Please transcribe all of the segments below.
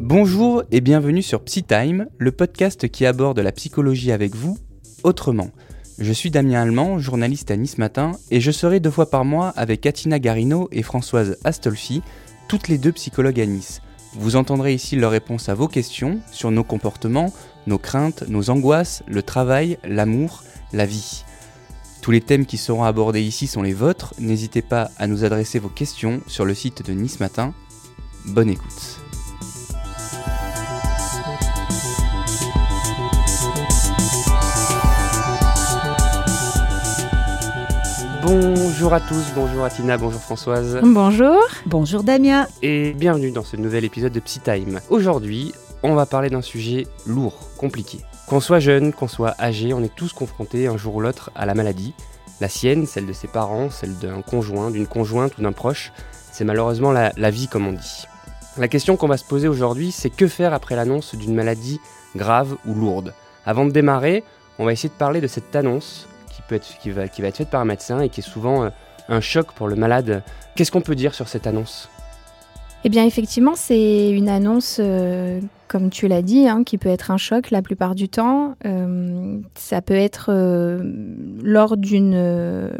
Bonjour et bienvenue sur PsyTime, le podcast qui aborde la psychologie avec vous autrement. Je suis Damien Allemand, journaliste à Nice Matin, et je serai deux fois par mois avec Katina Garino et Françoise Astolfi, toutes les deux psychologues à Nice. Vous entendrez ici leurs réponses à vos questions sur nos comportements, nos craintes, nos angoisses, le travail, l'amour, la vie. Tous les thèmes qui seront abordés ici sont les vôtres, n'hésitez pas à nous adresser vos questions sur le site de Nice Matin. Bonne écoute. Bonjour à tous, bonjour à Tina, bonjour Françoise. Bonjour. Bonjour Damien. Et bienvenue dans ce nouvel épisode de PsyTime. Aujourd'hui, on va parler d'un sujet lourd, compliqué. Qu'on soit jeune, qu'on soit âgé, on est tous confrontés un jour ou l'autre à la maladie. La sienne, celle de ses parents, celle d'un conjoint, d'une conjointe ou d'un proche, c'est malheureusement la, vie comme on dit. La question qu'on va se poser aujourd'hui, c'est que faire après l'annonce d'une maladie grave ou lourde? Avant de démarrer, on va essayer de parler de cette annonce qui, peut être, va être faite par un médecin et qui est souvent euh, un choc pour le malade. Qu'est-ce qu'on peut dire sur cette annonce? Eh bien, effectivement, c'est une annonce, euh, comme tu l'as dit, hein, qui peut être un choc la plupart du temps. Euh, ça peut être euh, lors d'une,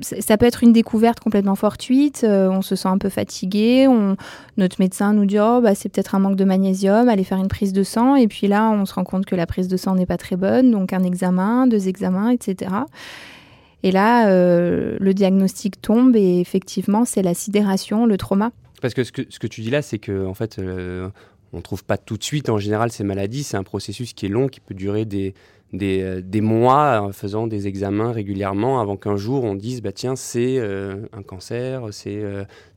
ça peut être une découverte complètement fortuite. on se sent un peu fatigué. On, notre médecin nous dit oh bah c'est peut-être un manque de magnésium. Allez faire une prise de sang. Et puis là, on se rend compte que la prise de sang n'est pas très bonne. Donc un examen, deux examens, etc. Et là, le diagnostic tombe et effectivement, c'est la sidération, le trauma. Parce que ce que, ce que tu dis là, c'est que en fait, euh, on ne trouve pas tout de suite. En général ces maladies. C'est un processus qui est long, qui peut durer des, des, euh, mois en faisant des examens régulièrement avant qu'un jour on dise bah tiens c'est euh, un cancer c'est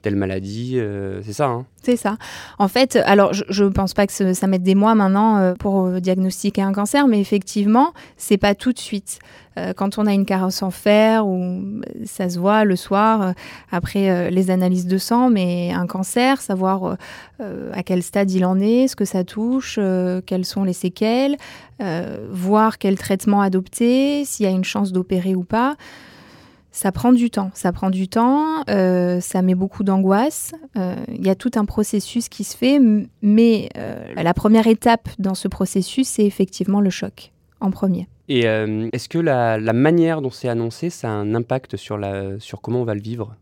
telle maladie c'est ça hein. C'est ça. En fait alors je ne pense pas que ça mette des mois maintenant pour diagnostiquer un cancer mais effectivement c'est pas tout de suite quand on a une carence en fer ou ça se voit le soir après les analyses de sang mais un cancer savoir à quel stade il en est ce que ça touche quelles sont les séquelles voir quel traitement adopter, s'il y a une chance d'opérer ou pas. Ça prend du temps, ça prend du temps, euh, ça met beaucoup d'angoisse. Euh, il y a tout un processus qui se fait, mais euh, la première étape dans ce processus, c'est effectivement le choc en premier. Et est-ce que la, manière dont c'est annoncé, ça a un impact sur, la, sur comment on va le vivre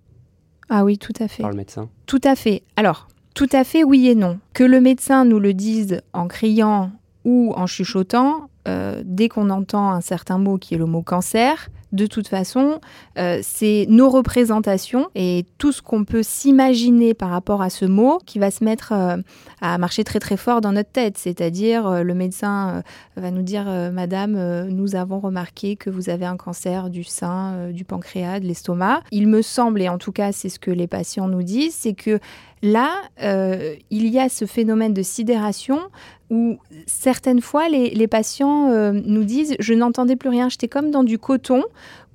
Ah oui, tout à fait. Par le médecin? Tout à fait. Alors, tout à fait oui et non. Que le médecin nous le dise en criant ou en chuchotant, euh, dès qu'on entend un certain mot qui est le mot cancer, de toute façon, euh, c'est nos représentations et tout ce qu'on peut s'imaginer par rapport à ce mot qui va se mettre euh, à marcher très très fort dans notre tête. C'est-à-dire, le médecin va nous dire, Madame, nous avons remarqué que vous avez un cancer du sein, du pancréas, de l'estomac. Il me semble, et en tout cas c'est ce que les patients nous disent, c'est que là, il y a ce phénomène de sidération où certaines fois les, patients euh, nous disent je n'entendais plus rien, j'étais comme dans du coton,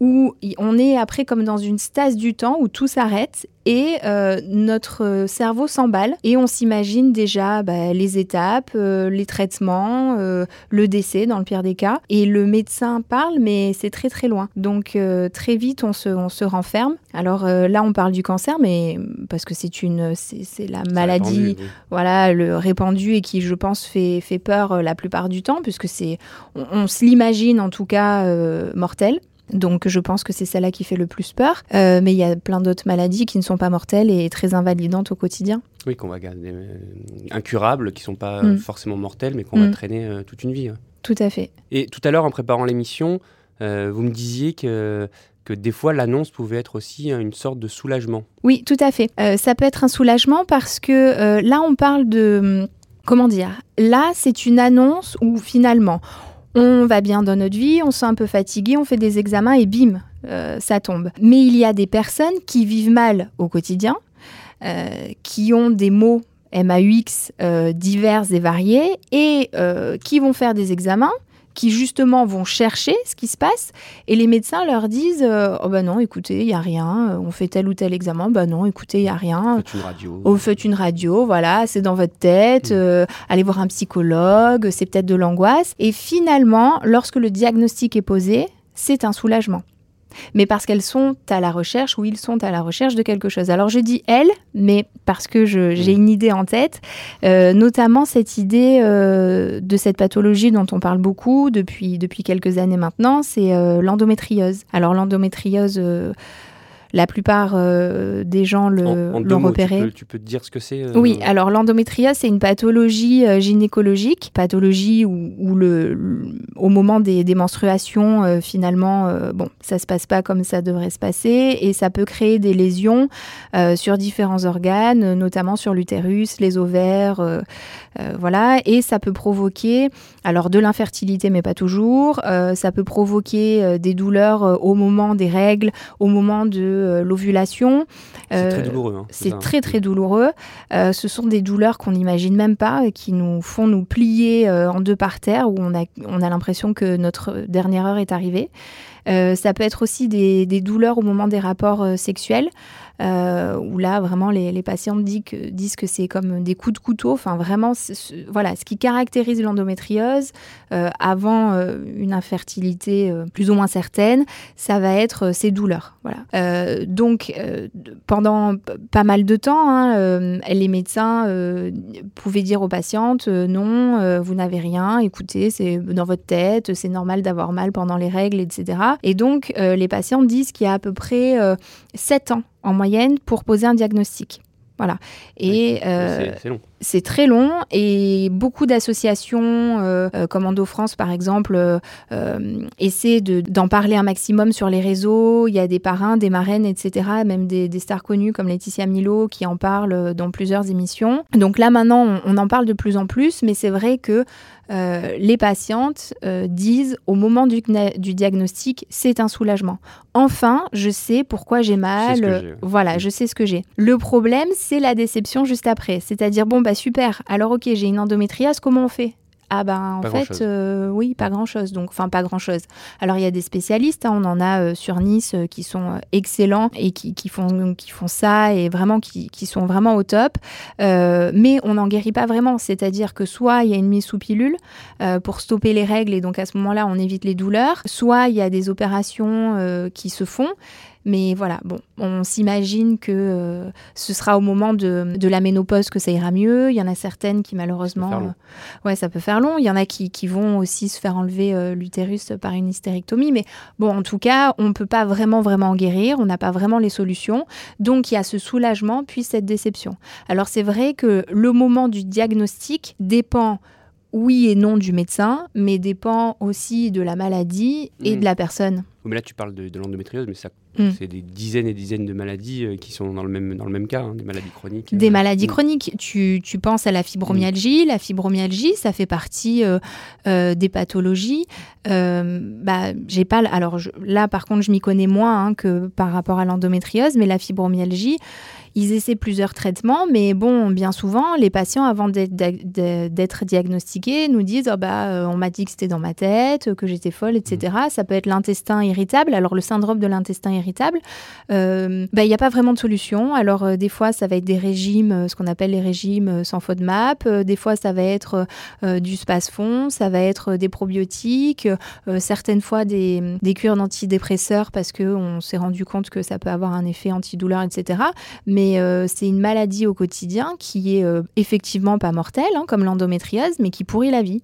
où on est après comme dans une stase du temps où tout s'arrête et euh, notre cerveau s'emballe et on s'imagine déjà bah, les étapes, euh, les traitements, le décès dans le pire des cas. Et le médecin parle, mais c'est très très loin. Donc très vite on se, on se renferme. Alors là on parle du cancer, mais parce que c'est une c'est la maladie voilà le répandu et qui je pense fait fait, peur euh, la plupart du temps, puisque c'est, on, se l'imagine en tout cas euh, mortel. Donc je pense que c'est celle-là qui fait le plus peur. Euh, mais il y a plein d'autres maladies qui ne sont pas mortelles et très invalidantes au quotidien. Oui, qu'on va garder incurables, qui ne sont pas mm. forcément mortelles, mais qu'on va mm. traîner toute une vie. Tout à fait. Et tout à l'heure, en préparant l'émission, vous me disiez que que des fois l'annonce pouvait être aussi une sorte de soulagement. Oui, tout à fait. ça peut être un soulagement parce que là, on parle de comment dire? Là, c'est une annonce où finalement, on va bien dans notre vie, on se sent un peu fatigué, on fait des examens et bim, euh, ça tombe. Mais il y a des personnes qui vivent mal au quotidien, euh, qui ont des mots MAUX euh, divers et variés et qui vont faire des examens qui justement vont chercher ce qui se passe. Et les médecins leur disent euh, oh ben non écoutez il y a rien euh, on fait tel ou tel examen ben non écoutez il y a rien. Faites une radio. Faites une radio voilà c'est dans votre tête mm. euh, allez voir un psychologue c'est peut-être de l'angoisse. Et finalement lorsque le diagnostic est posé c'est un soulagement mais parce qu'elles sont à la recherche ou ils sont à la recherche de quelque chose. Alors je dis elles, mais parce que j'ai une idée en tête, euh, notamment cette idée euh, de cette pathologie dont on parle beaucoup depuis, depuis quelques années maintenant, c'est euh, l'endométriose. Alors l'endométriose la plupart euh, des gens l'ont repéré. Tu peux, te dire ce que c'est euh, Oui, alors l'endométriose, c'est une pathologie euh, gynécologique, pathologie où, le, au moment des, menstruations, finalement, bon, ça se passe pas comme ça devrait se passer et ça peut créer des lésions sur différents organes, notamment sur l'utérus, les ovaires, voilà, et ça peut provoquer, alors de l'infertilité, mais pas toujours, ça peut provoquer des douleurs au moment des règles, au moment de euh, l'ovulation. C'est très euh, douloureux. Hein, c'est très très douloureux. Euh, ce sont des douleurs qu'on n'imagine même pas, qui nous font nous plier en deux par terre, où on a, on a l'impression que notre dernière heure est arrivée. Ça peut être aussi des, douleurs au moment des rapports sexuels euh, où là, vraiment, les, les patientes disent que, c'est comme des coups de couteau. Enfin, vraiment, voilà, ce qui caractérise l'endométriose euh, avant euh, une infertilité euh, plus ou moins certaine, ça va être ces douleurs. Voilà. donc, pendant pas mal de temps, hein, les médecins pouvaient dire aux patientes non, vous n'avez rien, écoutez, c'est dans votre tête, c'est normal d'avoir mal pendant les règles, etc. Et donc, les patientes disent qu'il y a à peu près 7 ans en moyenne pour poser un diagnostic. Voilà. Et euh, c'est très long et beaucoup d'associations euh, euh, comme Endo France par exemple essaient d'en parler un maximum sur les réseaux. Il y a des parrains, des marraines, etc. Même des, stars connues comme Laetitia Milo qui en parlent dans plusieurs émissions. Donc là maintenant on en parle de plus en plus, mais c'est vrai que euh, les patientes euh, disent au moment du, diagnostic, c'est un soulagement. Enfin, je sais pourquoi j'ai mal. voilà, je sais ce que j'ai. Le problème, c'est la déception juste après. C'est-à-dire, bon, bah super, alors ok, j'ai une endométriose, comment on fait? Ah ben en fait, euh, oui, pas grand-chose. Donc, enfin, pas grand-chose. Alors, il y a des spécialistes, hein, on en a euh, sur Nice euh, qui sont excellents et qui, font, qui font ça et vraiment qui, sont vraiment au top. mais on n'en guérit pas vraiment. C'est-à-dire que soit il y a une mise sous pilule pour stopper les règles et donc à ce moment-là, on évite les douleurs. Soit il y a des opérations qui se font. Mais voilà, bon, on s'imagine que euh, ce sera au moment de, la ménopause que ça ira mieux. Il y en a certaines qui malheureusement, ça euh, ouais, ça peut faire long. Il y en a qui, vont aussi se faire enlever euh, l'utérus par une hystérectomie. Mais bon, en tout cas, on ne peut pas vraiment vraiment en guérir. On n'a pas vraiment les solutions. Donc il y a ce soulagement puis cette déception. Alors c'est vrai que le moment du diagnostic dépend oui et non du médecin, mais dépend aussi de la maladie et mmh. de la personne. mais là, tu parles de, de l'endométriose, mais ça Mm. C'est des dizaines et dizaines de maladies euh, qui sont dans le même, dans le même cas, hein, des maladies chroniques. Des euh, maladies mm. chroniques. Tu, tu, penses à la fibromyalgie. La fibromyalgie, ça fait partie euh, des pathologies. bah, j'ai pas. Alors là, par contre, je m'y connais moins hein, que par rapport à l'endométriose, mais la fibromyalgie, ils essaient plusieurs traitements, mais bon, bien souvent, les patients, avant d'être diagnostiqués, nous disent oh bah, euh, on m'a dit que c'était dans ma tête, que j'étais folle, etc. Mmh. Ça peut être l'intestin irritable. Alors, le syndrome de l'intestin irritable, euh, bah, il n'y a pas vraiment de solution. Alors, euh, des fois, ça va être des régimes, ce qu'on appelle les régimes sans FODMAP. des fois, ça va être du space-fond, ça va être des probiotiques, certaines fois des, des cures d'antidépresseurs parce qu'on s'est rendu compte que ça peut avoir un effet antidouleur, etc. Mais mais euh, c'est une maladie au quotidien qui est euh, effectivement pas mortelle, hein, comme l'endométriose, mais qui pourrit la vie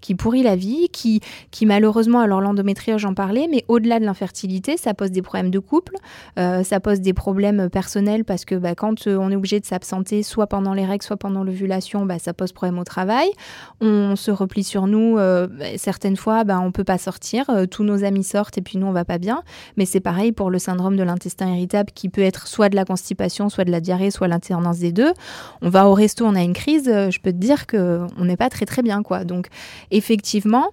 qui pourrit la vie, qui, qui malheureusement, alors l'endométriose j'en parlais, mais au-delà de l'infertilité, ça pose des problèmes de couple, euh, ça pose des problèmes personnels parce que bah, quand euh, on est obligé de s'absenter, soit pendant les règles, soit pendant l'ovulation, bah, ça pose problème au travail. On se replie sur nous, euh, certaines fois, bah, on peut pas sortir, tous nos amis sortent et puis nous on va pas bien. Mais c'est pareil pour le syndrome de l'intestin irritable qui peut être soit de la constipation, soit de la diarrhée, soit l'alternance des deux. On va au resto, on a une crise, je peux te dire que on n'est pas très très bien quoi. Donc effectivement,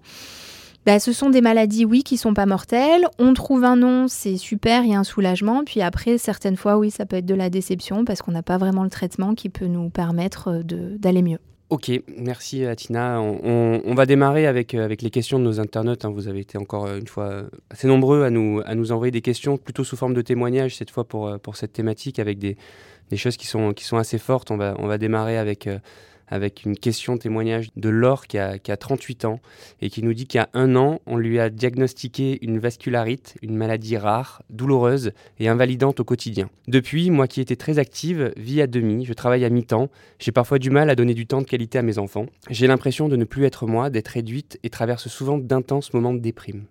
bah, ce sont des maladies, oui, qui sont pas mortelles. On trouve un nom, c'est super, il y a un soulagement. Puis après, certaines fois, oui, ça peut être de la déception parce qu'on n'a pas vraiment le traitement qui peut nous permettre euh, d'aller mieux. Ok, merci Atina. On, va démarrer avec, euh, avec les questions de nos internautes. Hein. Vous avez été encore euh, une fois assez nombreux à nous, à nous envoyer des questions, plutôt sous forme de témoignages cette fois pour, pour cette thématique, avec des, des choses qui sont, qui sont assez fortes. On va, on va démarrer avec avec une question témoignage de Laure qui a, 38 ans et qui nous dit a un an, on lui a diagnostiqué une vascularite, une maladie rare, douloureuse et invalidante au quotidien. Depuis, moi qui étais très active, vis à demi, je travaille à mi-temps, j'ai parfois du mal à donner du temps de qualité à mes enfants. J'ai l'impression de ne plus être moi, d'être réduite et traverse souvent d'intenses moments de déprime.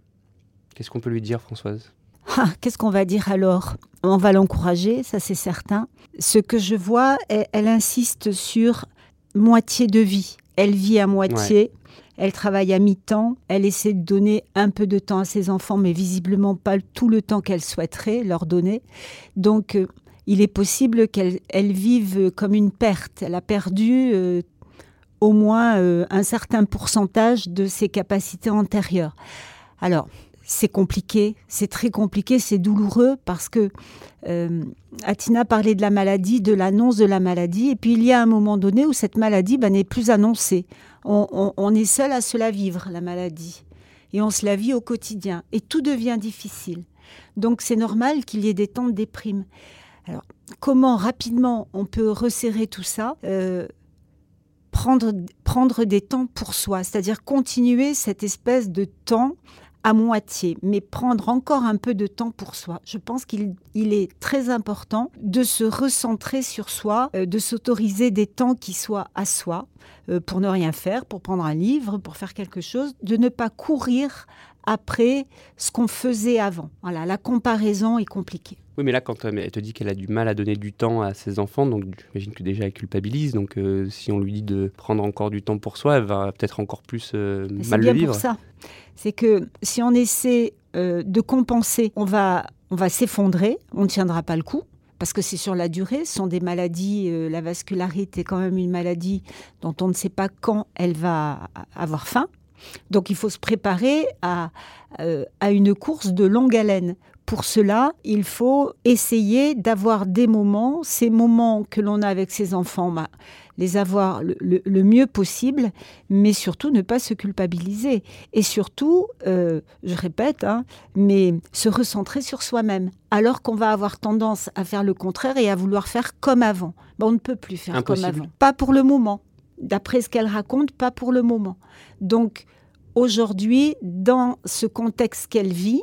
Qu'est-ce qu'on peut lui dire, Françoise? Ah, Qu'est-ce qu'on va dire alors On va l'encourager, ça c'est certain. Ce que je vois, elle, insiste sur moitié de vie. Elle vit à moitié. Elle travaille à mi-temps, elle essaie de donner un peu de temps à ses enfants, mais visiblement pas tout le temps qu'elle souhaiterait leur donner. Donc, euh, il est possible qu'elle vive comme une perte. Elle a perdu euh, au moins euh, un certain pourcentage de ses capacités antérieures. Alors, c'est compliqué, c'est très compliqué, c'est douloureux parce que euh, Atina parlait de la maladie, de l'annonce de la maladie, et puis il y a un moment donné où cette maladie ben, n'est plus annoncée. On, est seul à se la vivre, la maladie, et on se la vit au quotidien, et tout devient difficile. Donc c'est normal qu'il y ait des temps de déprime. Alors comment rapidement on peut resserrer tout ça euh, prendre, prendre des temps pour soi, c'est-à-dire continuer cette espèce de temps à moitié, mais prendre encore un peu de temps pour soi. Je pense qu'il est très important de se recentrer sur soi, euh, de s'autoriser des temps qui soient à soi, euh, pour ne rien faire, pour prendre un livre, pour faire quelque chose, de ne pas courir après ce qu'on faisait avant. Voilà, la comparaison est compliquée. Oui, mais là, quand euh, elle te dit qu'elle a du mal à donner du temps à ses enfants, donc j'imagine que déjà elle culpabilise. Donc, si on lui dit de prendre encore du temps pour soi, elle va peut-être encore plus mal le vivre. C'est pour ça c'est que si on essaie euh, de compenser, on va, on va s'effondrer, on ne tiendra pas le coup. Parce que c'est sur la durée, ce sont des maladies, euh, la vascularité est quand même une maladie dont on ne sait pas quand elle va avoir fin. Donc il faut se préparer à, euh, à une course de longue haleine. Pour cela, il faut essayer d'avoir des moments, ces moments que l'on a avec ses enfants, bah, les avoir le, mieux possible, mais surtout ne pas se culpabiliser. Et surtout, euh, je répète, hein, mais se recentrer sur soi-même, alors qu'on va avoir tendance à faire le contraire et à vouloir faire comme avant. on ne peut plus faire comme avant. Pas pour le moment. D'après ce qu'elle raconte, pas pour le moment. Donc, aujourd'hui, dans ce contexte qu'elle vit,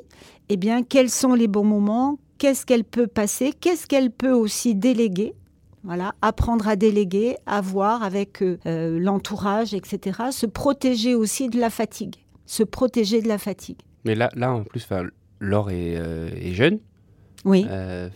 eh bien, quels sont les bons moments? Qu'est-ce qu'elle peut passer? Qu'est-ce qu'elle peut aussi déléguer? Voilà, apprendre à déléguer, à voir avec euh, euh, l'entourage, etc. Se protéger aussi de la fatigue. Se protéger de la fatigue. Mais là, là en plus, Laure est, euh, est, jeune. Oui.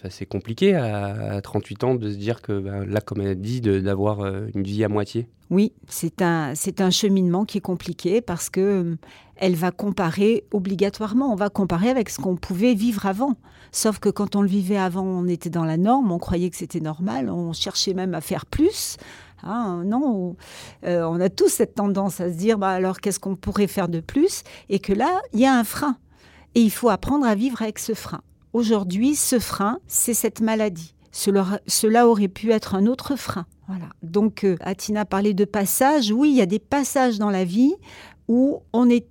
c'est compliqué à, 38 ans de se dire que ben, là, comme elle a dit, d'avoir une vie à moitié. Oui, c'est un, c'est un cheminement qui est compliqué parce que elle va comparer obligatoirement. On va comparer avec ce qu'on pouvait vivre avant. Sauf que quand on le vivait avant, on était dans la norme, on croyait que c'était normal, on cherchait même à faire plus. Ah, non, euh, on a tous cette tendance à se dire, bah alors qu'est-ce qu'on pourrait faire de plus? Et que là, il y a un frein. Et il faut apprendre à vivre avec ce frein. Aujourd'hui, ce frein, c'est cette maladie. Cela, aurait pu être un autre frein. Voilà. Donc, euh, Atina parlait de passages. Oui, il y a des passages dans la vie où on est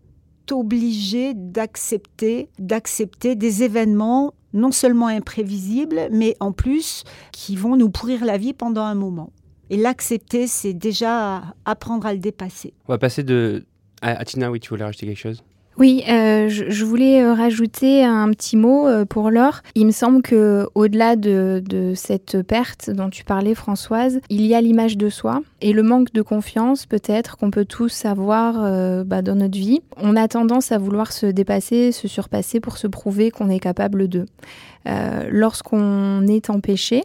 obligé d'accepter, d'accepter des événements non seulement imprévisibles, mais en plus qui vont nous pourrir la vie pendant un moment. Et l'accepter, c'est déjà apprendre à le dépasser. On va passer de... Atina, oui, tu voulais rajouter quelque chose? Oui, euh, je, voulais euh, rajouter un petit mot euh, pour Laure. Il me semble que au-delà de, cette perte dont tu parlais, Françoise, il y a l'image de soi et le manque de confiance peut-être qu'on peut tous avoir bah, dans notre vie. On a tendance à vouloir se dépasser, se surpasser pour se prouver qu'on est capable d'eux. Lorsqu'on est empêché,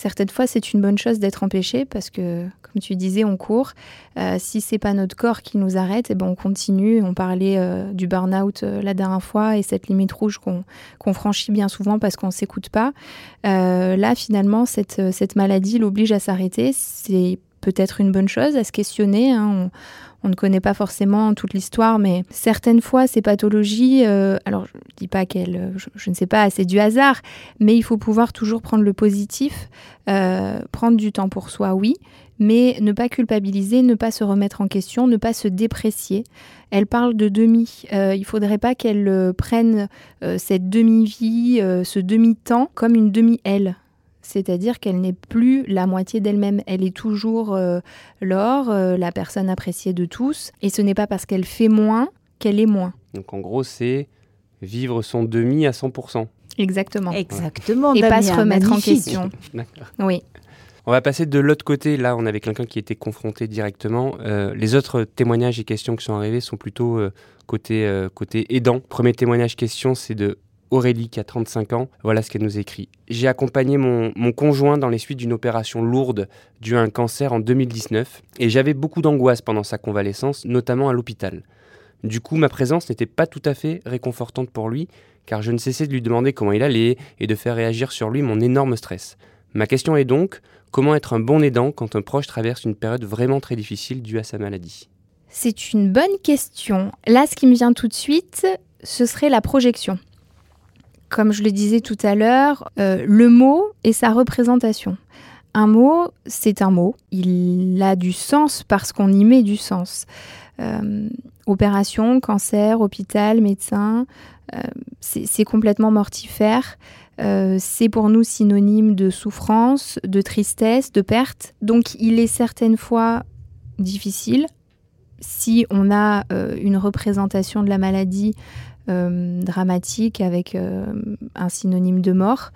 certaines fois c'est une bonne chose d'être empêché parce que comme tu disais, on court. Euh, si c'est pas notre corps qui nous arrête, et eh ben on continue. On parlait euh, du burn-out euh, la dernière fois et cette limite rouge qu'on franchit bien souvent parce qu'on s'écoute pas. là, finalement, cette, cette maladie l'oblige à s'arrêter. C'est peut-être une bonne chose à se questionner. Hein. On, ne connaît pas forcément toute l'histoire, mais certaines fois, ces pathologies, alors je ne dis pas qu'elles, je, ne sais pas, c'est du hasard, mais il faut pouvoir toujours prendre le positif, prendre du temps pour soi, oui, mais ne pas culpabiliser, ne pas se remettre en question, ne pas se déprécier. Elle parle de demi. Euh, il ne faudrait pas qu'elle euh, prenne euh, cette demi-vie, ce demi-temps comme une demi-elle. C'est-à-dire qu'elle n'est plus la moitié d'elle-même. Elle est toujours euh, l'or, euh, la personne appréciée de tous, et ce n'est pas parce qu'elle fait moins qu'elle est moins. Donc en gros, c'est vivre son demi à 100%. Exactement. Exactement. Et pas se remettre en question. D'accord. Oui. On va passer de l'autre côté. Là, on avait quelqu'un qui était confronté directement. Euh, les autres témoignages et questions qui sont arrivés sont plutôt euh, côté, euh, côté aidant. Premier témoignage question, c'est de Aurélie qui a 35 ans. Voilà ce qu'elle nous écrit. J'ai accompagné mon, conjoint dans les suites d'une opération lourde due à un cancer en 2019 et j'avais beaucoup d'angoisse pendant sa convalescence, notamment à l'hôpital. Du coup, ma présence n'était pas tout à fait réconfortante pour lui, car je ne cessais de lui demander comment il allait et de faire réagir sur lui mon énorme stress. Ma question est donc, comment être un bon aidant quand un proche traverse une période vraiment très difficile due à sa maladie? C'est une bonne question. Là, ce qui me vient tout de suite, ce serait la projection. Comme je le disais tout à l'heure, euh, le mot et sa représentation. Un mot, c'est un mot. Il a du sens parce qu'on y met du sens. Euh, opération, cancer, hôpital, médecin, euh, c'est complètement mortifère. C'est pour nous synonyme de souffrance, de tristesse, de perte. Donc il est certaines fois difficile, si on a une représentation de la maladie dramatique avec euh, un synonyme de mort,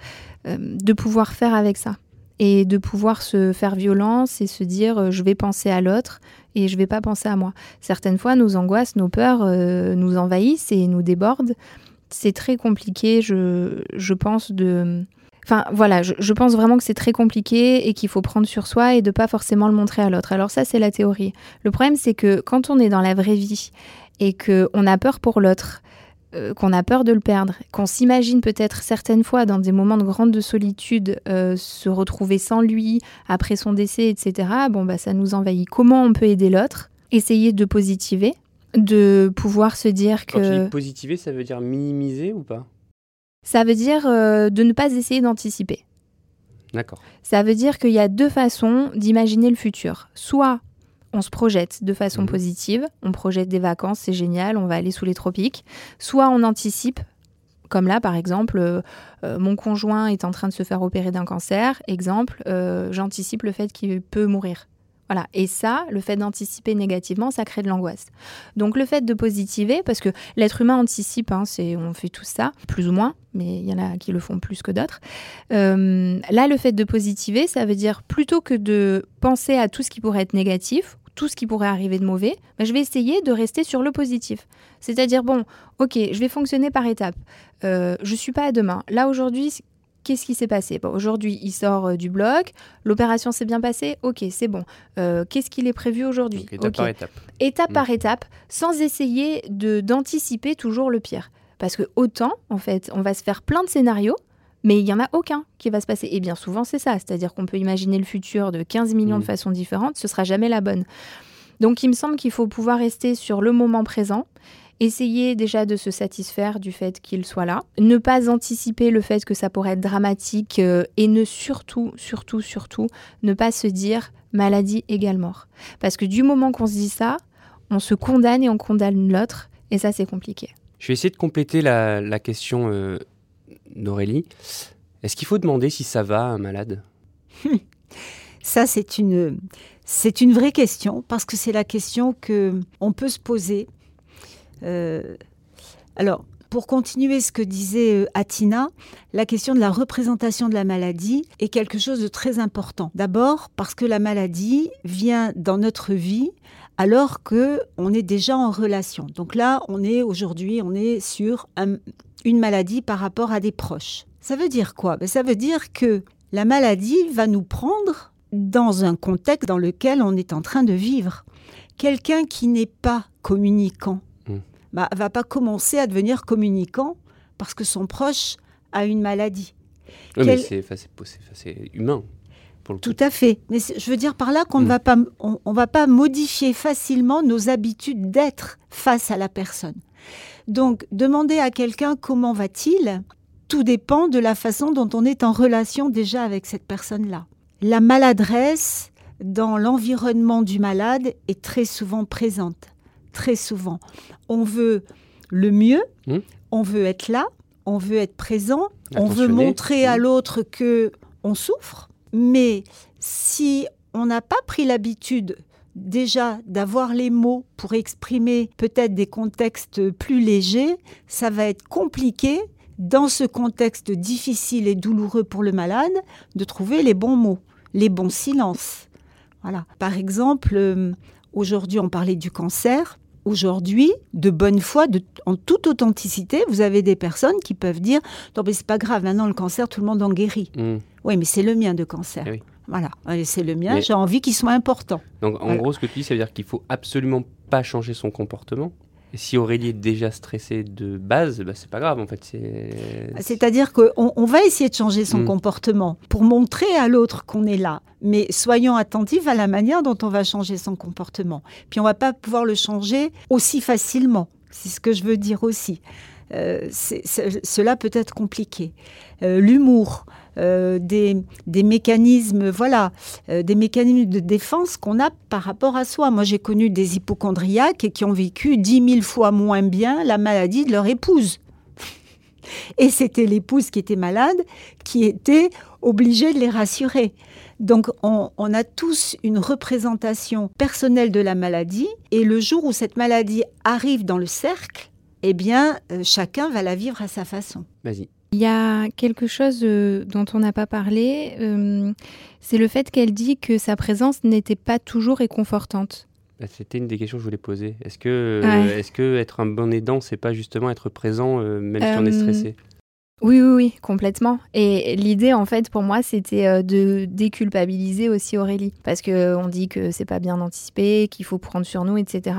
euh, de pouvoir faire avec ça. Et de pouvoir se faire violence et se dire euh, je vais penser à l'autre et je vais pas penser à moi. Certaines fois, nos angoisses, nos peurs euh, nous envahissent et nous débordent. C'est très compliqué, je, je pense, de. Enfin, voilà, je, je pense vraiment que c'est très compliqué et qu'il faut prendre sur soi et de pas forcément le montrer à l'autre. Alors, ça, c'est la théorie. Le problème, c'est que quand on est dans la vraie vie et qu'on a peur pour l'autre, euh, qu'on a peur de le perdre, qu'on s'imagine peut-être certaines fois dans des moments de grande solitude euh, se retrouver sans lui après son décès, etc. Bon, bah ça nous envahit. Comment on peut aider l'autre? Essayer de positiver, de pouvoir se dire Quand tu que dis positiver, ça veut dire minimiser ou pas? Ça veut dire euh, de ne pas essayer d'anticiper. D'accord. Ça veut dire qu'il y a deux façons d'imaginer le futur. Soit on se projette de façon Mhm. positive, on projette des vacances, c'est génial, on va aller sous les tropiques. Soit on anticipe, comme là par exemple, euh, euh, mon conjoint est en train de se faire opérer d'un cancer, exemple, euh, j'anticipe le fait qu'il peut mourir. Voilà. Et ça, le fait d'anticiper négativement, ça crée de l'angoisse. Donc le fait de positiver, parce que l'être humain anticipe, hein, c'est, on fait tout ça, plus ou moins, mais il y en a qui le font plus que d'autres. Euh, là, le fait de positiver, ça veut dire plutôt que de penser à tout ce qui pourrait être négatif, tout ce qui pourrait arriver de mauvais, bah, je vais essayer de rester sur le positif. C'est-à-dire, bon, ok, je vais fonctionner par étapes. Euh, je suis pas à demain. Là, aujourd'hui, qu'est-ce qui s'est passé? Bon, Aujourd'hui, il sort euh, du bloc, l'opération s'est bien passée, ok, c'est bon. Euh, qu'est-ce qu'il est prévu aujourd'hui? Étape par étape. étape Mm. par étape, sans essayer de d'anticiper toujours le pire. Parce que autant, en fait, on va se faire plein de scénarios, mais il y en a aucun qui va se passer. Et bien souvent, c'est ça. C'est-à-dire qu'on peut imaginer le futur de 15 millions Mm. de façons différentes, ce sera jamais la bonne. Donc, il me semble qu'il faut pouvoir rester sur le moment présent, essayer déjà de se satisfaire du fait qu'il soit là, ne pas anticiper le fait que ça pourrait être dramatique euh, et ne surtout, surtout, surtout, ne pas se dire maladie égale mort. Parce que du moment qu'on se dit ça, on se condamne et on condamne l'autre, et ça c'est compliqué. Je vais essayer de compléter la, la question euh, d'Aurélie. Est-ce qu'il faut demander si ça va à un malade? Ça, c'est une, c'est une vraie question parce que c'est la question que on peut se poser. Euh, alors, pour continuer ce que disait euh, Atina, la question de la représentation de la maladie est quelque chose de très important. D'abord parce que la maladie vient dans notre vie alors que on est déjà en relation. Donc là, on est aujourd'hui, on est sur un- une maladie par rapport à des proches. Ça veut dire quoi? Ben, Ça veut dire que la maladie va nous prendre dans un contexte dans lequel on est en train de vivre. Quelqu'un qui n'est pas communicant Mm. bah, va pas commencer à devenir communicant parce que son proche a une maladie. Oui, Quel- mais c'est enfin, c'est- c'est- enfin, c'est humain. Pour le coup. Tout à fait. Mais je veux dire par là qu'on ne Mm. va pas, on, on va pas modifier facilement nos habitudes d'être face à la personne. Donc, demander à quelqu'un comment va-t-il, tout dépend de la façon dont on est en relation déjà avec cette personne-là. La maladresse dans l'environnement du malade est très souvent présente. Très souvent. On veut le mieux, Mm. on veut être là, on veut être présent, on veut montrer à Mm. l'autre que on souffre, mais si on n'a pas pris l'habitude déjà d'avoir les mots pour exprimer peut-être des contextes plus légers, ça va être compliqué dans ce contexte difficile et douloureux pour le malade de trouver les bons mots, les bons silences. Voilà. Par exemple, euh, aujourd'hui on parlait du cancer. Aujourd'hui, de bonne foi, en toute authenticité, vous avez des personnes qui peuvent dire Non, mais c'est pas grave, maintenant le cancer, tout le monde en guérit. Mmh. Oui, mais c'est le mien de cancer. Eh voilà, c'est le mien, j'ai envie qu'il soit important. Donc en gros, ce que tu dis, ça veut dire qu'il faut absolument pas changer son comportement si Aurélie est déjà stressée de base, bah, c'est pas grave en fait. C'est-à-dire qu'on on va essayer de changer son mm. comportement pour montrer à l'autre qu'on est là. Mais soyons attentifs à la manière dont on va changer son comportement. Puis on va pas pouvoir le changer aussi facilement. C'est ce que je veux dire aussi. Euh, cela peut être compliqué. Euh, l'humour, euh, des, mécanismes, voilà, des mécanismes de défense qu'on a par rapport à soi. Moi, j'ai connu des hypochondriaques qui ont vécu dix mille fois moins bien la maladie de leur épouse. Et c'était l'épouse qui était malade qui était obligée de les rassurer. Donc on, a tous une représentation personnelle de la maladie et le jour où cette maladie arrive dans le cercle, eh bien, euh, chacun va la vivre à sa façon. Vas-y. Il y a quelque chose euh, dont on n'a pas parlé, euh, c'est le fait qu'elle dit que sa présence n'était pas toujours réconfortante. Bah, c'était une des questions que je voulais poser. Est-ce que, est-ce que être un bon aidant, c'est pas justement être présent même si on est stressé? oui, oui, oui, complètement. Et l'idée, en fait, pour moi, c'était de déculpabiliser aussi Aurélie. Parce qu'on dit que c'est pas bien anticipé, qu'il faut prendre sur nous, etc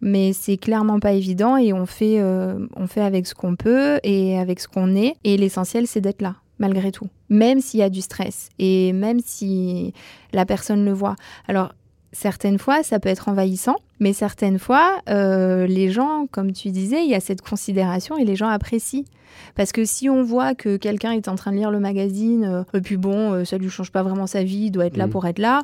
mais c'est clairement pas évident et on fait, euh, on fait avec ce qu'on peut et avec ce qu'on est. Et l'essentiel, c'est d'être là, malgré tout, même s'il y a du stress et même si la personne le voit. Alors, certaines fois, ça peut être envahissant, mais certaines fois, euh, les gens, comme tu disais, il y a cette considération et les gens apprécient. Parce que si on voit que quelqu'un est en train de lire le magazine, euh, et puis bon, ça lui change pas vraiment sa vie, il doit être là mmh. pour être là,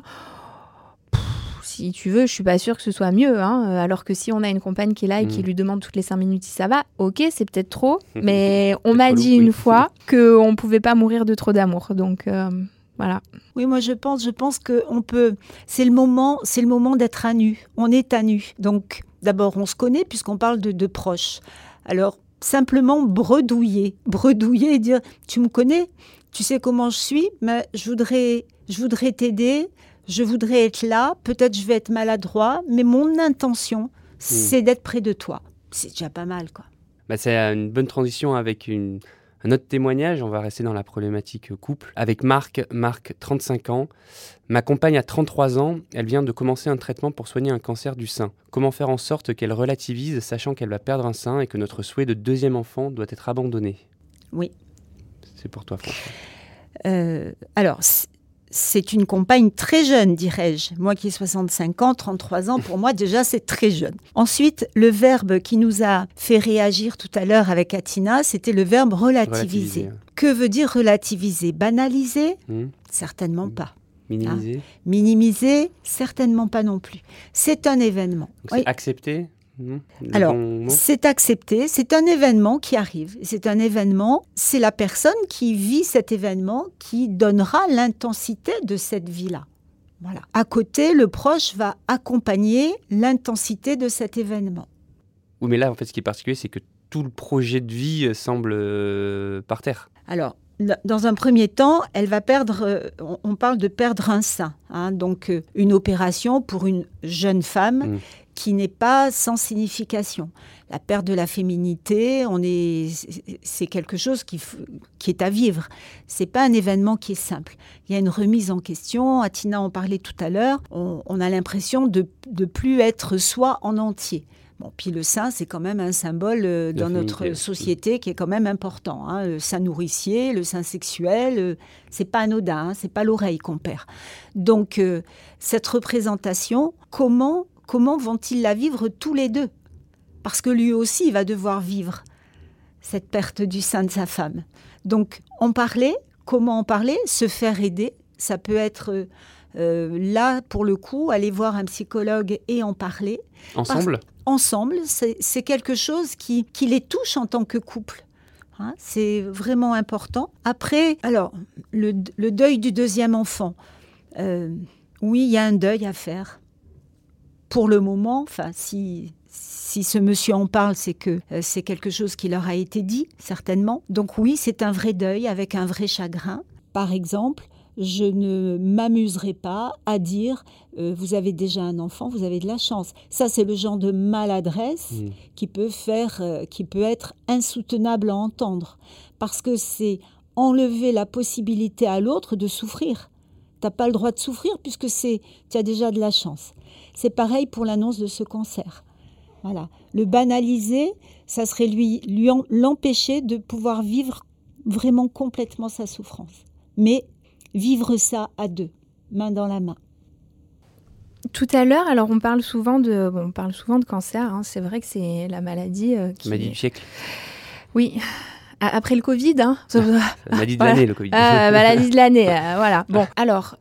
si tu veux, je suis pas sûre que ce soit mieux. Hein. Euh, alors que si on a une compagne qui est là et qui mm. lui demande toutes les cinq minutes si ça va, ok, c'est peut-être trop. mais on m'a dit une fois qu'on ne pouvait pas mourir de trop d'amour. Donc euh, voilà. Oui, moi je pense, je pense que on peut. C'est le moment, c'est le moment d'être à nu. On est à nu. Donc d'abord, on se connaît puisqu'on parle de, de proches. Alors simplement bredouiller, bredouiller et dire tu me connais, tu sais comment je suis, mais je voudrais, je voudrais t'aider je voudrais être là, peut-être je vais être maladroit, mais mon intention, hmm. c'est d'être près de toi. C'est déjà pas mal, quoi. Bah, c'est une bonne transition avec un autre témoignage. On va rester dans la problématique couple. Avec Marc, Marc, 35 ans. Ma compagne a 33 ans. Elle vient de commencer un traitement pour soigner un cancer du sein. Comment faire en sorte qu'elle relativise, sachant qu'elle va perdre un sein et que notre souhait de deuxième enfant doit être abandonné? Oui. C'est pour toi, François. Euh, alors, c'est une compagne très jeune, dirais-je. Moi qui ai 65 ans, 33 ans, pour moi déjà c'est très jeune. Ensuite, le verbe qui nous a fait réagir tout à l'heure avec Atina, c'était le verbe relativiser. Que veut dire relativiser? Banaliser? Hmm. Certainement pas. Minimiser? Hein? Minimiser? Certainement pas non plus. C'est un événement. C'est accepter? Alors, c'est accepté, c'est un événement qui arrive. C'est un événement, c'est la personne qui vit cet événement qui donnera l'intensité de cette vie-là. Voilà. À côté, le proche va accompagner l'intensité de cet événement. Oui, mais là, en fait, ce qui est particulier, c'est que tout le projet de vie euh, semble euh, par terre. Alors, dans un premier temps, elle va perdre, euh, on parle de perdre un sein, hein, donc une opération pour une jeune femme mmh qui n'est pas sans signification. La perte de la féminité, on est, c'est quelque chose qui, qui est à vivre. C'est pas un événement qui est simple. Il y a une remise en question. Atina en parlait tout à l'heure. On, a l'impression de ne plus être soi en entier. Bon, puis le sein, c'est quand même un symbole euh, dans notre société qui est quand même important. Hein. Le sein nourricier, le sein sexuel, euh, c'est pas anodin, hein. c'est pas l'oreille qu'on perd. Donc, euh, cette représentation, comment comment vont-ils la vivre tous les deux? Parce que lui aussi va devoir vivre cette perte du sein de sa femme. Donc en parler, comment en parler, se faire aider, ça peut être euh, là pour le coup, aller voir un psychologue et en parler. Ensemble? Ensemble, c'est quelque chose qui, les touche en tant que couple. Hein, c'est vraiment important. Après, alors, le, deuil du deuxième enfant. Euh, oui, il y a un deuil à faire. Pour le moment, enfin, si, si ce monsieur en parle, c'est que euh, c'est quelque chose qui leur a été dit, certainement. Donc oui, c'est un vrai deuil avec un vrai chagrin. Par exemple, je ne m'amuserai pas à dire euh, vous avez déjà un enfant, vous avez de la chance. Ça, c'est le genre de maladresse mmh. qui peut faire, euh, qui peut être insoutenable à entendre, parce que c'est enlever la possibilité à l'autre de souffrir. T'as pas le droit de souffrir puisque c'est, tu as déjà de la chance. C'est pareil pour l'annonce de ce cancer. Voilà, le banaliser, ça serait lui, lui l'empêcher de pouvoir vivre vraiment complètement sa souffrance. Mais vivre ça à deux, main dans la main. Tout à l'heure, alors on parle souvent de, on parle souvent de cancer. Hein. c'est vrai que c'est la maladie euh, qui. Maladie du siècle. Oui. Après le Covid, hein. maladie de l'année, le Covid. Ah, maladie de l'année, euh, voilà. Bon, alors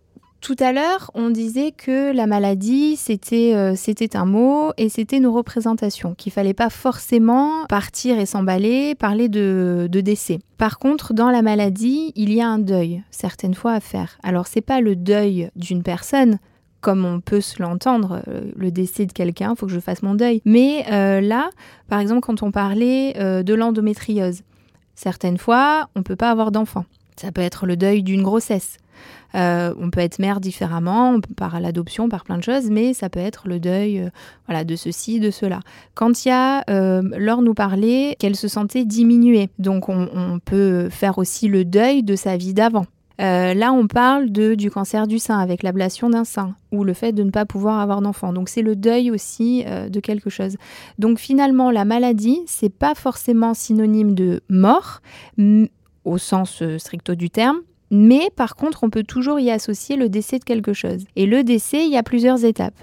tout à l'heure, on disait que la maladie, c'était euh, un mot et c'était une représentation, qu'il fallait pas forcément partir et s'emballer, parler de, décès. Par contre, dans la maladie, il y a un deuil, certaines fois à faire. Alors, c'est pas le deuil d'une personne, comme on peut se l'entendre, euh, le décès de quelqu'un, il faut que je fasse mon deuil. Mais euh, là, par exemple, quand on parlait de l'endométriose, certaines fois, on peut pas avoir d'enfant. Ça peut être le deuil d'une grossesse. Euh, on peut être mère différemment, par l'adoption, par plein de choses, mais ça peut être le deuil euh, voilà, de ceci, de cela. Quand il y a, euh, nous parlait qu'elle se sentait diminuée, donc on, peut faire aussi le deuil de sa vie d'avant. là, on parle de, du cancer du sein avec l'ablation d'un sein ou le fait de ne pas pouvoir avoir d'enfant. Donc, c'est le deuil aussi de quelque chose. Donc, finalement, la maladie, c'est pas forcément synonyme de mort au sens stricto du terme, mais par contre, on peut toujours y associer le décès de quelque chose. Et le décès, il y a plusieurs étapes.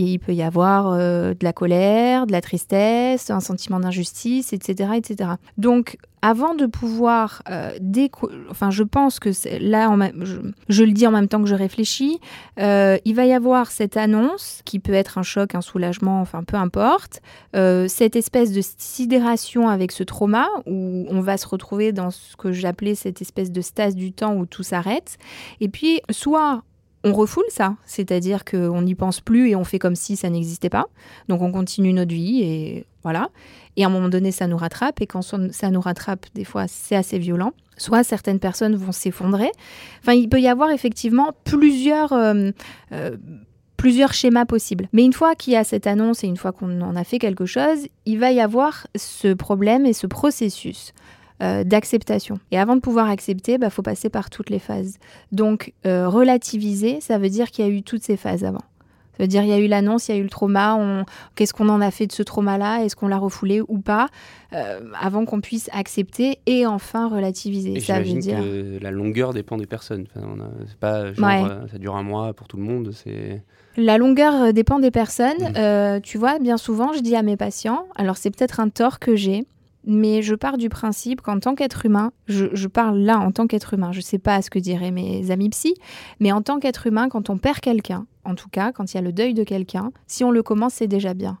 Il peut y avoir euh, de la colère, de la tristesse, un sentiment d'injustice, etc., etc. Donc, avant de pouvoir euh, enfin, je pense que là, je, le dis en même temps que je réfléchis, euh, il va y avoir cette annonce qui peut être un choc, un soulagement, enfin, peu importe, cette espèce de sidération avec ce trauma où on va se retrouver dans ce que j'appelais cette espèce de stase du temps où tout s'arrête. Et puis, soit on refoule ça, c'est-à-dire qu'on n'y pense plus et on fait comme si ça n'existait pas. Donc on continue notre vie et voilà. Et à un moment donné, ça nous rattrape et quand ça nous rattrape, des fois, c'est assez violent. Soit certaines personnes vont s'effondrer. Enfin, il peut y avoir effectivement plusieurs, euh, euh, plusieurs schémas possibles. Mais une fois qu'il y a cette annonce et une fois qu'on en a fait quelque chose, il va y avoir ce problème et ce processus euh, d'acceptation. Et avant de pouvoir accepter, il bah, faut passer par toutes les phases. Donc, euh, relativiser, ça veut dire qu'il y a eu toutes ces phases avant. Ça veut dire il y a eu l'annonce, il y a eu le trauma, on... qu'est-ce qu'on en a fait de ce trauma-là? Est-ce qu'on l'a refoulé ou pas? Euh, Avant qu'on puisse accepter et enfin relativiser. Et ça veut dire que la longueur dépend des personnes. Enfin, c'est pas genre ça dure un mois pour tout le monde. C'est la longueur dépend des personnes. Mmh. tu vois, bien souvent, je dis à mes patients, alors c'est peut-être un tort que j'ai, mais je pars du principe qu'en tant qu'être humain, je, parle là en tant qu'être humain, je ne sais pas ce que diraient mes amis psy, mais en tant qu'être humain, quand on perd quelqu'un, en tout cas, quand il y a le deuil de quelqu'un, si on le commence, c'est déjà bien.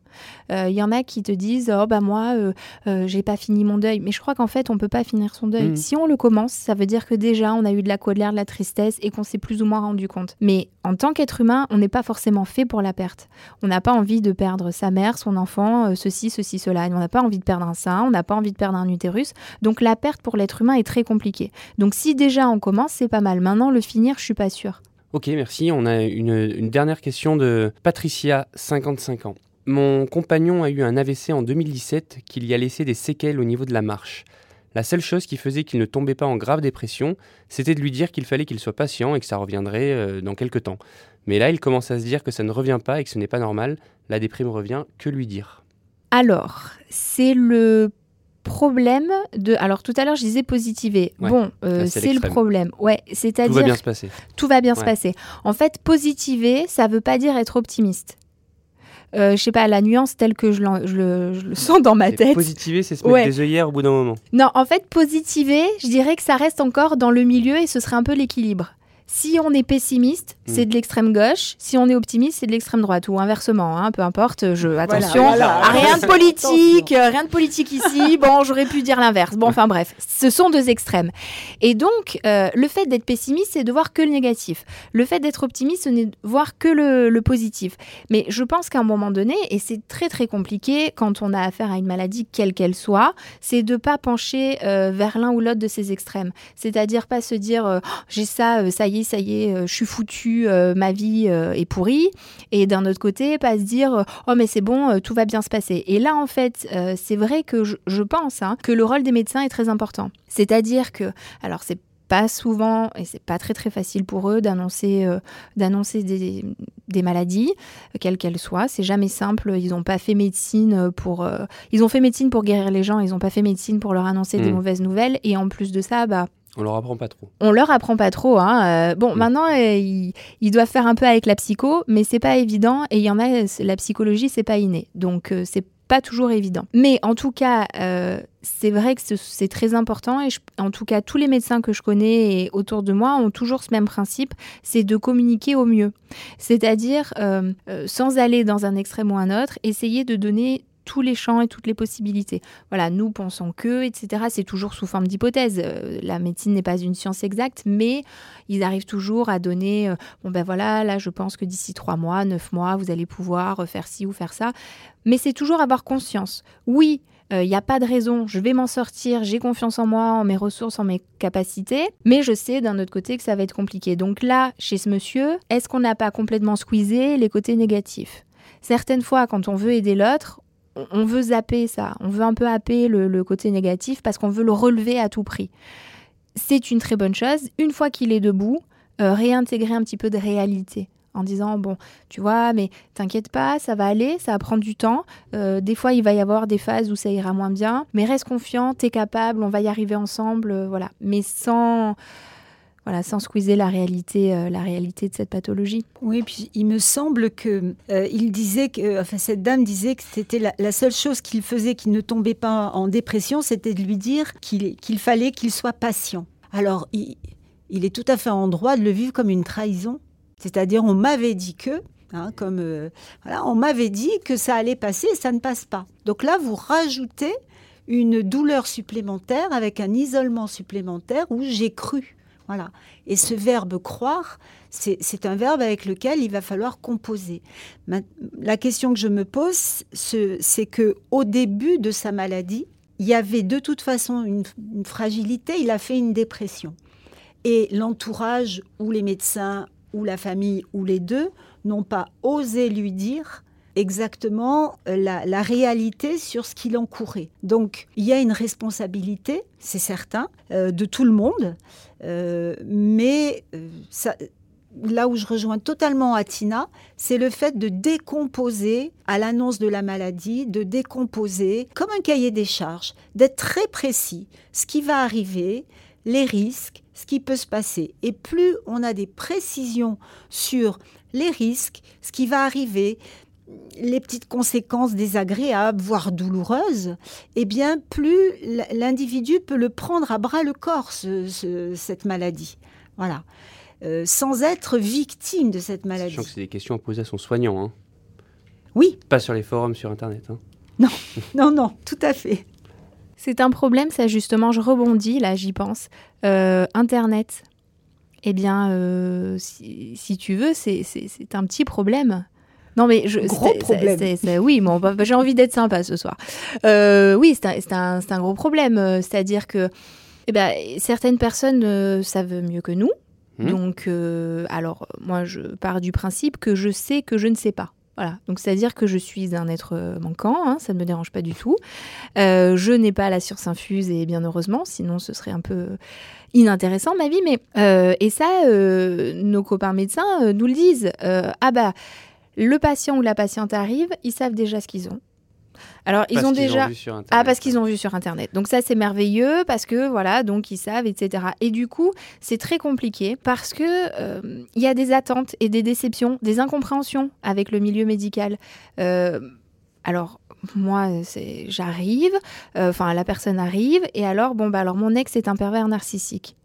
Il euh, y en a qui te disent Oh, bah moi, euh, euh, j'ai pas fini mon deuil. Mais je crois qu'en fait, on peut pas finir son deuil. Mmh. Si on le commence, ça veut dire que déjà, on a eu de la colère, de la tristesse et qu'on s'est plus ou moins rendu compte. Mais en tant qu'être humain, on n'est pas forcément fait pour la perte. On n'a pas envie de perdre sa mère, son enfant, ceci, ceci, cela. On n'a pas envie de perdre un sein, on n'a pas envie de perdre un utérus. Donc la perte pour l'être humain est très compliquée. Donc si déjà on commence, c'est pas mal. Maintenant, le finir, je suis pas sûre. Ok, merci. On a une, dernière question de Patricia, 55 ans. Mon compagnon a eu un AVC en 2017 qui lui a laissé des séquelles au niveau de la marche. La seule chose qui faisait qu'il ne tombait pas en grave dépression, c'était de lui dire qu'il fallait qu'il soit patient et que ça reviendrait euh, dans quelques temps. Mais là, il commence à se dire que ça ne revient pas et que ce n'est pas normal. La déprime revient, que lui dire? Alors, c'est le problème de. Alors tout à l'heure, je disais positiver. Bon, euh, c'est le problème. Ouais, c'est-à-dire. Tout va bien se passer. Tout va bien se passer. En fait, positiver, ça veut pas dire être optimiste. Euh, je sais pas, la nuance telle que je, le, sens dans ma tête. Positiver, c'est se mettre des œillères au bout d'un moment. Non, en fait, positiver, je dirais que ça reste encore dans le milieu et ce serait un peu l'équilibre. Si on est pessimiste, Mm. c'est de l'extrême gauche. Si on est optimiste, c'est de l'extrême droite ou inversement. hein, peu importe. Je attention. voilà. Ah, rien de politique, euh, rien de politique ici. Bon, j'aurais pu dire l'inverse. Bon, enfin bref, ce sont deux extrêmes. Et donc, euh, le fait d'être pessimiste, c'est de voir que le négatif. Le fait d'être optimiste, ce n'est de voir que le, le positif. Mais je pense qu'à un moment donné, et c'est très très compliqué quand on a affaire à une maladie quelle qu'elle soit, c'est de pas pencher euh, vers l'un ou l'autre de ces extrêmes. C'est-à-dire pas se dire euh, Oh, j'ai ça, euh, ça y est, ça y est, euh, je suis foutu, euh, ma vie euh, est pourrie. Et d'un autre côté, pas se dire oh mais c'est bon, tout va bien se passer. Et là en fait, c'est vrai que je, je pense hein, que le rôle des médecins est très important. C'est-à-dire que, alors c'est pas souvent et c'est pas très très facile pour eux d'annoncer euh, d'annoncer des, des maladies euh, quelles qu'elles soient c'est jamais simple ils n'ont pas fait médecine pour euh, ils ont fait médecine pour guérir les gens ils n'ont pas fait médecine pour leur annoncer des Mm. mauvaises nouvelles et en plus de ça bah On leur apprend pas trop. on leur apprend pas trop. Hein. euh, bon, Mm. maintenant, euh, ils, ils doivent faire un peu avec la psycho, mais c'est pas évident. Et il y en a, la psychologie, c'est pas inné. Donc, euh, c'est pas toujours évident. Mais en tout cas, c'est vrai que ce- c'est très important. Et je- en tout cas, tous les médecins que je connais et autour de moi ont toujours ce même principe c'est de communiquer au mieux. C'est-à-dire, sans aller dans un extrême ou un autre, essayer de donner tous les champs et toutes les possibilités. Voilà, nous pensons que, etc. C'est toujours sous forme d'hypothèse. Euh, la médecine n'est pas une science exacte, mais ils arrivent toujours à donner, euh, bon ben voilà, là je pense que d'ici trois mois, neuf mois, vous allez pouvoir euh, faire ci ou faire ça. Mais c'est toujours avoir conscience. Oui, il n'y a pas de raison, je vais m'en sortir, j'ai confiance en moi, en mes ressources, en mes capacités, mais je sais d'un autre côté que ça va être compliqué. Donc là, chez ce monsieur, est-ce qu'on n'a pas complètement squeezé les côtés négatifs? Certaines fois, quand on veut aider l'autre, on- veut zapper ça, on veut un peu happer le, le côté négatif parce qu'on veut le relever à tout prix. C'est une très bonne chose. Une fois qu'il est debout, euh, réintégrer un petit peu de réalité en disant bon tu vois mais t'inquiète pas ça va aller ça va prendre du temps Euh, des fois il va y avoir des phases où ça ira moins bien mais reste confiant t'es capable on va y arriver ensemble euh, voilà mais sans sans squeezer la réalité euh, la réalité de cette pathologie Oui, puis il me semble que euh, il disait que, enfin cette dame disait que c'était la, seule chose qu'il faisait qui ne tombait pas en dépression, c'était de lui dire qu'il fallait qu'il soit patient. Alors il, est tout à fait en droit de le vivre comme une trahison, c'est-à-dire on m'avait dit que. hein, comme euh, voilà, on m'avait dit que ça allait passer et ça ne passe pas. Donc là, vous rajoutez une douleur supplémentaire avec un isolement supplémentaire où j'ai cru. Voilà. Et ce verbe croire, c'est un verbe avec lequel il va falloir composer. La question que je me pose, ce- c'est que au début de sa maladie, il y avait de toute façon une, fragilité. Il a fait une dépression. Et l'entourage ou les médecins ou la famille ou les deux n'ont pas osé lui dire exactement euh, la, la réalité sur ce qu'il encourait. Donc il y a une responsabilité, c'est certain, euh, de tout le monde, euh, mais euh, là où je rejoins totalement Atina, c'est le fait de décomposer à l'annonce de la maladie, de décomposer comme un cahier des charges, d'être très précis, ce qui va arriver, les risques, ce qui peut se passer. Et plus on a des précisions sur les risques, ce qui va arriver, les petites conséquences désagréables, voire douloureuses, eh bien, plus l'individu peut le prendre à bras le corps, ce- ce- cette maladie. Voilà. Euh, sans être victime de cette maladie. Sachant que c'est des questions à poser à son soignant, hein. Oui, pas sur les forums sur Internet. hein. non, non, tout à fait. C'est un problème, ça justement, je rebondis, là j'y pense. Euh, Internet, eh bien, euh, si, si tu veux, c'est un petit problème. Non mais je, Gros problème. oui, bon, bah, j'ai envie d'être sympa ce soir. Euh, oui, c'est un, c'est un- c'est un gros problème. euh, C'est-à-dire que eh ben, certaines personnes euh, savent mieux que nous. Mhm. Donc, euh, alors, moi, je pars du principe que je sais que je ne sais pas. Voilà. Donc, c'est-à-dire que je suis un être manquant, hein, ça ne me dérange pas du tout. Euh, je n'ai pas la science infuse et bien heureusement, sinon ce serait un peu inintéressant ma vie. Mais euh, et ça, euh, nos copains médecins euh, nous le disent. Euh, ah bah, le patient ou la patiente arrive, ils savent déjà ce qu'ils ont. Alors, ils ont déjà. vu sur Internet. Ah, parce qu'ils ont vu sur Internet. Donc ça, c'est merveilleux parce que, voilà, donc ils savent, etc. Et du coup, c'est très compliqué parce que euh, il y a des attentes et des déceptions, des incompréhensions avec le milieu médical. Euh, alors, moi, j'arrive, euh, enfin, la personne arrive, et alors, bon, bah, alors, mon ex est un pervers narcissique.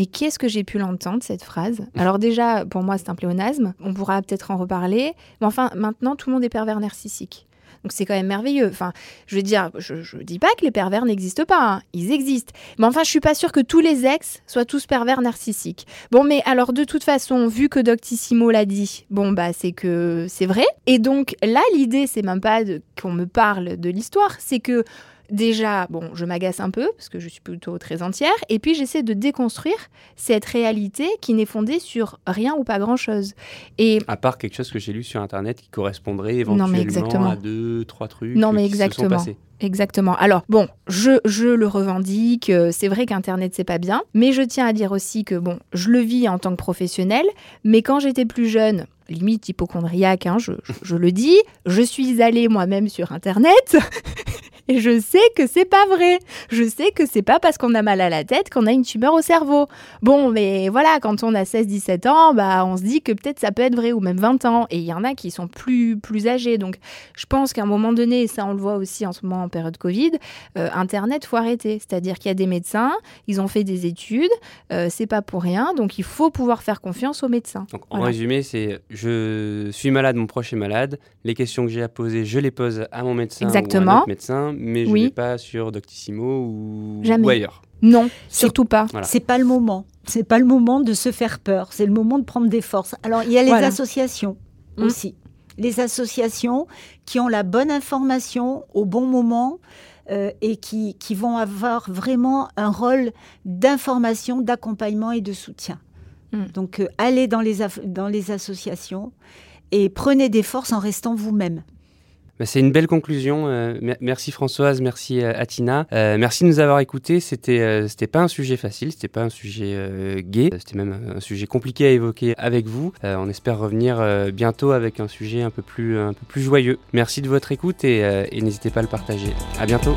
Mais qu'est-ce que j'ai pu l'entendre, cette phrase? Alors déjà, pour moi, c'est un pléonasme. On pourra peut-être en reparler. Mais enfin, maintenant, tout le monde est pervers narcissique. Donc c'est quand même merveilleux. Enfin, je veux dire, je, dis pas que les pervers n'existent pas, hein. ils existent. Mais enfin, je suis pas sûre que tous les ex soient tous pervers narcissiques. Bon, mais alors de toute façon, vu que Doctissimo l'a dit, bon bah c'est que c'est vrai. Et donc là, l'idée, c'est même pas qu'on me parle de l'histoire, c'est que déjà, bon, je m'agace un peu parce que je suis plutôt très entière, et puis j'essaie de déconstruire cette réalité qui n'est fondée sur rien ou pas grand-chose. Et à part quelque chose que j'ai lu sur internet qui correspondrait éventuellement à deux, trois trucs. Non, mais exactement. Exactement. Alors, bon, je, je le revendique, euh, c'est vrai qu'Internet, c'est pas bien, mais je tiens à dire aussi que, bon, je le vis en tant que professionnel, mais quand j'étais plus jeune, limite hypochondriaque, hein, je, je, le dis, je suis allée moi-même sur Internet Et je sais que c'est pas vrai. Je sais que c'est pas parce qu'on a mal à la tête qu'on a une tumeur au cerveau. Bon, mais voilà, quand on a 16-17 ans, bah, on se dit que peut-être ça peut être vrai, ou même 20 ans. Et il y en a qui sont plus, plus âgés. Donc, je pense qu'à un moment donné, et ça on le voit aussi en ce moment en période Covid, euh, Internet, faut arrêter. C'est-à-dire qu'il y a des médecins, ils ont fait des études, euh, c'est pas pour rien. Donc, il faut pouvoir faire confiance aux médecins. Donc, en résumé, c'est je suis malade, mon proche est malade. Les questions que j'ai à poser, je les pose à mon médecin Exactement. ou à un autre médecin mais je ne vais pas sur Doctissimo ou, ailleurs. Non, surtout pas. C'est pas le moment. C'est pas le moment de se faire peur. C'est le moment de prendre des forces. Alors il y a les associations mmh. aussi. Les associations qui ont la bonne information au bon moment. Euh, et qui, qui, vont avoir vraiment un rôle d'information, d'accompagnement et de soutien. Mmh. Donc, euh, allez dans les, dans les associations et prenez des forces en restant vous-même. Bah, c'est une belle conclusion. Euh, merci Françoise, merci euh, Atina. Euh, merci de nous avoir écoutés. C'était pas un sujet facile, c'était pas un sujet gai, c'était même un sujet compliqué à évoquer avec vous. on espère revenir bientôt avec un sujet un peu plus un peu plus joyeux. Merci de votre écoute et, et n'hésitez pas à le partager. À bientôt.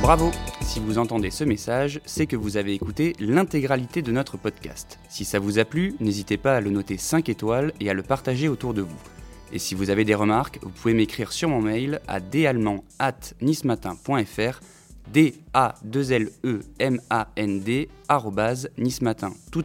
Bravo si vous entendez ce message, c'est que vous avez écouté l'intégralité de notre podcast. Si ça vous a plu, n'hésitez pas à le noter 5 étoiles et à le partager autour de vous. Et si vous avez des remarques, vous pouvez m'écrire sur mon mail à dallemand@nismatin.fr d a 2 l e m a n d nismatin tout